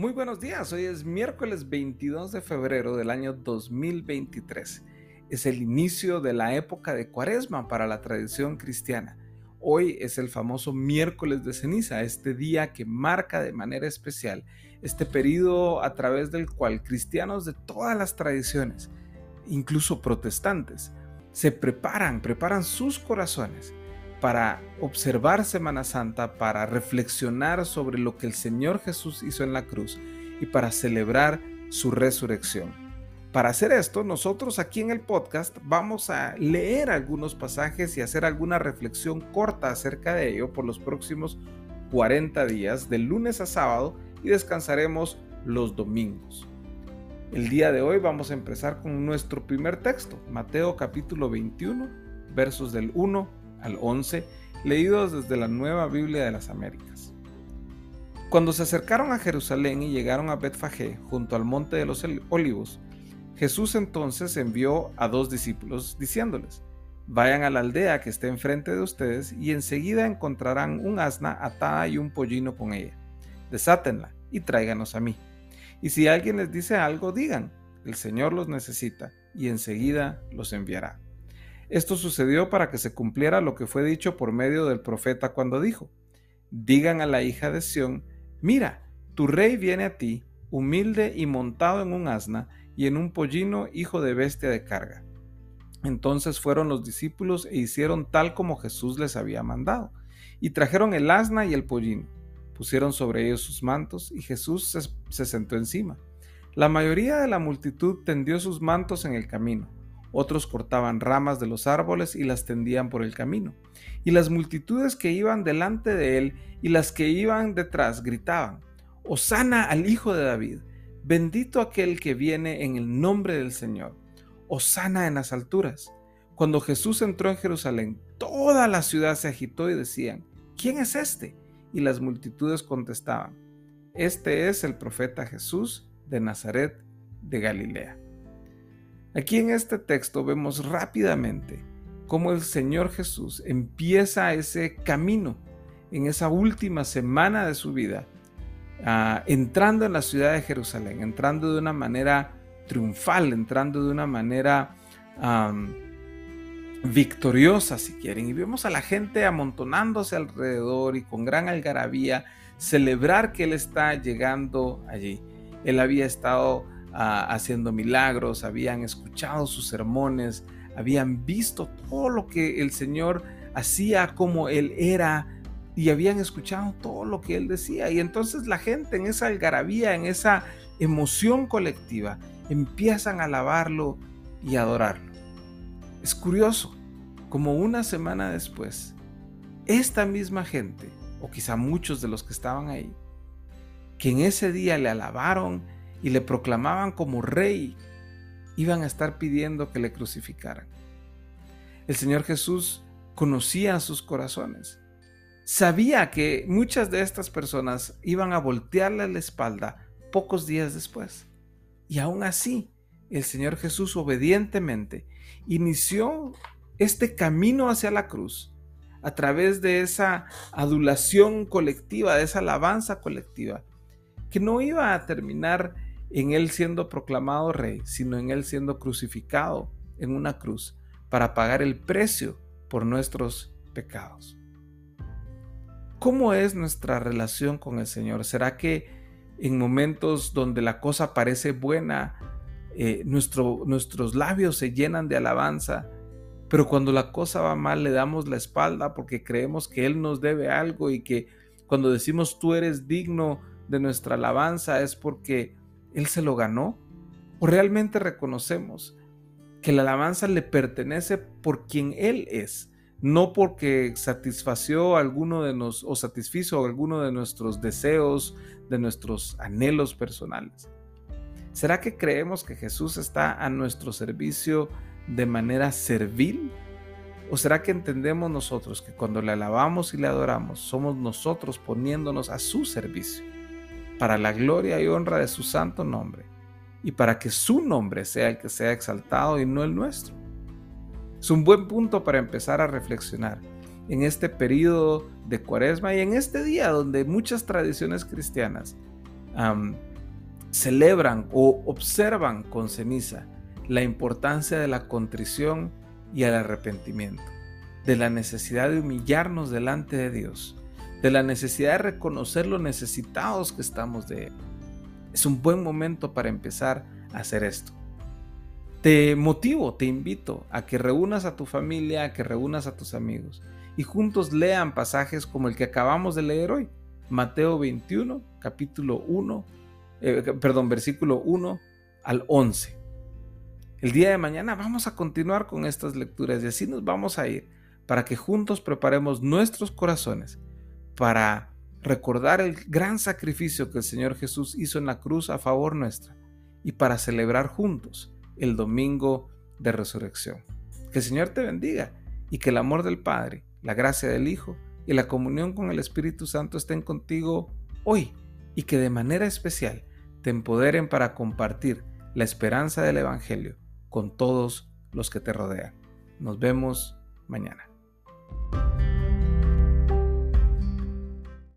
Muy buenos días, hoy es miércoles 22 de febrero del año 2023. Es el inicio de la época de Cuaresma para la tradición cristiana. Hoy es el famoso miércoles de ceniza, este día que marca de manera especial este periodo a través del cual cristianos de todas las tradiciones, incluso protestantes, se preparan, preparan sus corazones para observar Semana Santa, para reflexionar sobre lo que el Señor Jesús hizo en la cruz y para celebrar su resurrección. Para hacer esto, nosotros aquí en el podcast vamos a leer algunos pasajes y hacer alguna reflexión corta acerca de ello por los próximos 40 días, de lunes a sábado, y descansaremos los domingos. El día de hoy vamos a empezar con nuestro primer texto, Mateo capítulo 21, versos del 1 al 11, leídos desde la Nueva Biblia de las Américas. Cuando se acercaron a Jerusalén y llegaron a Betfagé, junto al monte de los Olivos, Jesús entonces envió a dos discípulos diciéndoles, Vayan a la aldea que está enfrente de ustedes y enseguida encontrarán un asna atada y un pollino con ella. Desátenla y tráiganos a mí. Y si alguien les dice algo, digan, el Señor los necesita y enseguida los enviará. Esto sucedió para que se cumpliera lo que fue dicho por medio del profeta cuando dijo, digan a la hija de Sión, mira, tu rey viene a ti, humilde y montado en un asna y en un pollino hijo de bestia de carga. Entonces fueron los discípulos e hicieron tal como Jesús les había mandado, y trajeron el asna y el pollino, pusieron sobre ellos sus mantos, y Jesús se, se sentó encima. La mayoría de la multitud tendió sus mantos en el camino otros cortaban ramas de los árboles y las tendían por el camino. Y las multitudes que iban delante de él y las que iban detrás gritaban, Osana al Hijo de David, bendito aquel que viene en el nombre del Señor, Osana en las alturas. Cuando Jesús entró en Jerusalén, toda la ciudad se agitó y decían, ¿quién es este? Y las multitudes contestaban, este es el profeta Jesús de Nazaret de Galilea. Aquí en este texto vemos rápidamente cómo el Señor Jesús empieza ese camino en esa última semana de su vida, ah, entrando en la ciudad de Jerusalén, entrando de una manera triunfal, entrando de una manera victoriosa, si quieren. Y vemos a la gente amontonándose alrededor y con gran algarabía celebrar que Él está llegando allí. Él había estado haciendo milagros, habían escuchado sus sermones, habían visto todo lo que el Señor hacía como Él era y habían escuchado todo lo que Él decía. Y entonces la gente en esa algarabía, en esa emoción colectiva, empiezan a alabarlo y adorarlo. Es curioso, como una semana después, esta misma gente, o quizá muchos de los que estaban ahí, que en ese día le alabaron, y le proclamaban como rey, iban a estar pidiendo que le crucificaran. El Señor Jesús conocía sus corazones. Sabía que muchas de estas personas iban a voltearle la espalda pocos días después. Y aún así, el Señor Jesús obedientemente inició este camino hacia la cruz a través de esa adulación colectiva, de esa alabanza colectiva, que no iba a terminar en Él siendo proclamado rey, sino en Él siendo crucificado en una cruz para pagar el precio por nuestros pecados. ¿Cómo es nuestra relación con el Señor? ¿Será que en momentos donde la cosa parece buena, eh, nuestros labios se llenan de alabanza, pero cuando la cosa va mal le damos la espalda porque creemos que Él nos debe algo y que cuando decimos tú eres digno de nuestra alabanza es porque él se lo ganó? ¿O realmente reconocemos que la alabanza le pertenece por quien Él es, no porque satisfació alguno de nos o satisfizo alguno de nuestros deseos, de nuestros anhelos personales? ¿Será que creemos que Jesús está a nuestro servicio de manera servil? ¿O será que entendemos nosotros que cuando le alabamos y le adoramos, somos nosotros poniéndonos a su servicio? Para la gloria y honra de su santo nombre, y para que su nombre sea el que sea exaltado y no el nuestro. Es un buen punto para empezar a reflexionar en este periodo de cuaresma y en este día donde muchas tradiciones cristianas celebran o observan con ceniza la importancia de la contrición y el arrepentimiento, de la necesidad de humillarnos delante de Dios, de la necesidad de reconocer lo necesitados que estamos de Él. Es un buen momento para empezar a hacer esto. Te motivo, te invito a que reúnas a tu familia, a que reúnas a tus amigos y juntos lean pasajes como el que acabamos de leer hoy, Mateo 21, capítulo 1, eh, perdón, versículo 1 al 11. El día de mañana vamos a continuar con estas lecturas y así nos vamos a ir para que juntos preparemos nuestros corazones para recordar el gran sacrificio que el Señor Jesús hizo en la cruz a favor nuestra y para celebrar juntos el domingo de resurrección. Que el Señor te bendiga y que el amor del Padre, la gracia del Hijo y la comunión con el Espíritu Santo estén contigo hoy y que de manera especial te empoderen para compartir la esperanza del Evangelio con todos los que te rodean. Nos vemos mañana.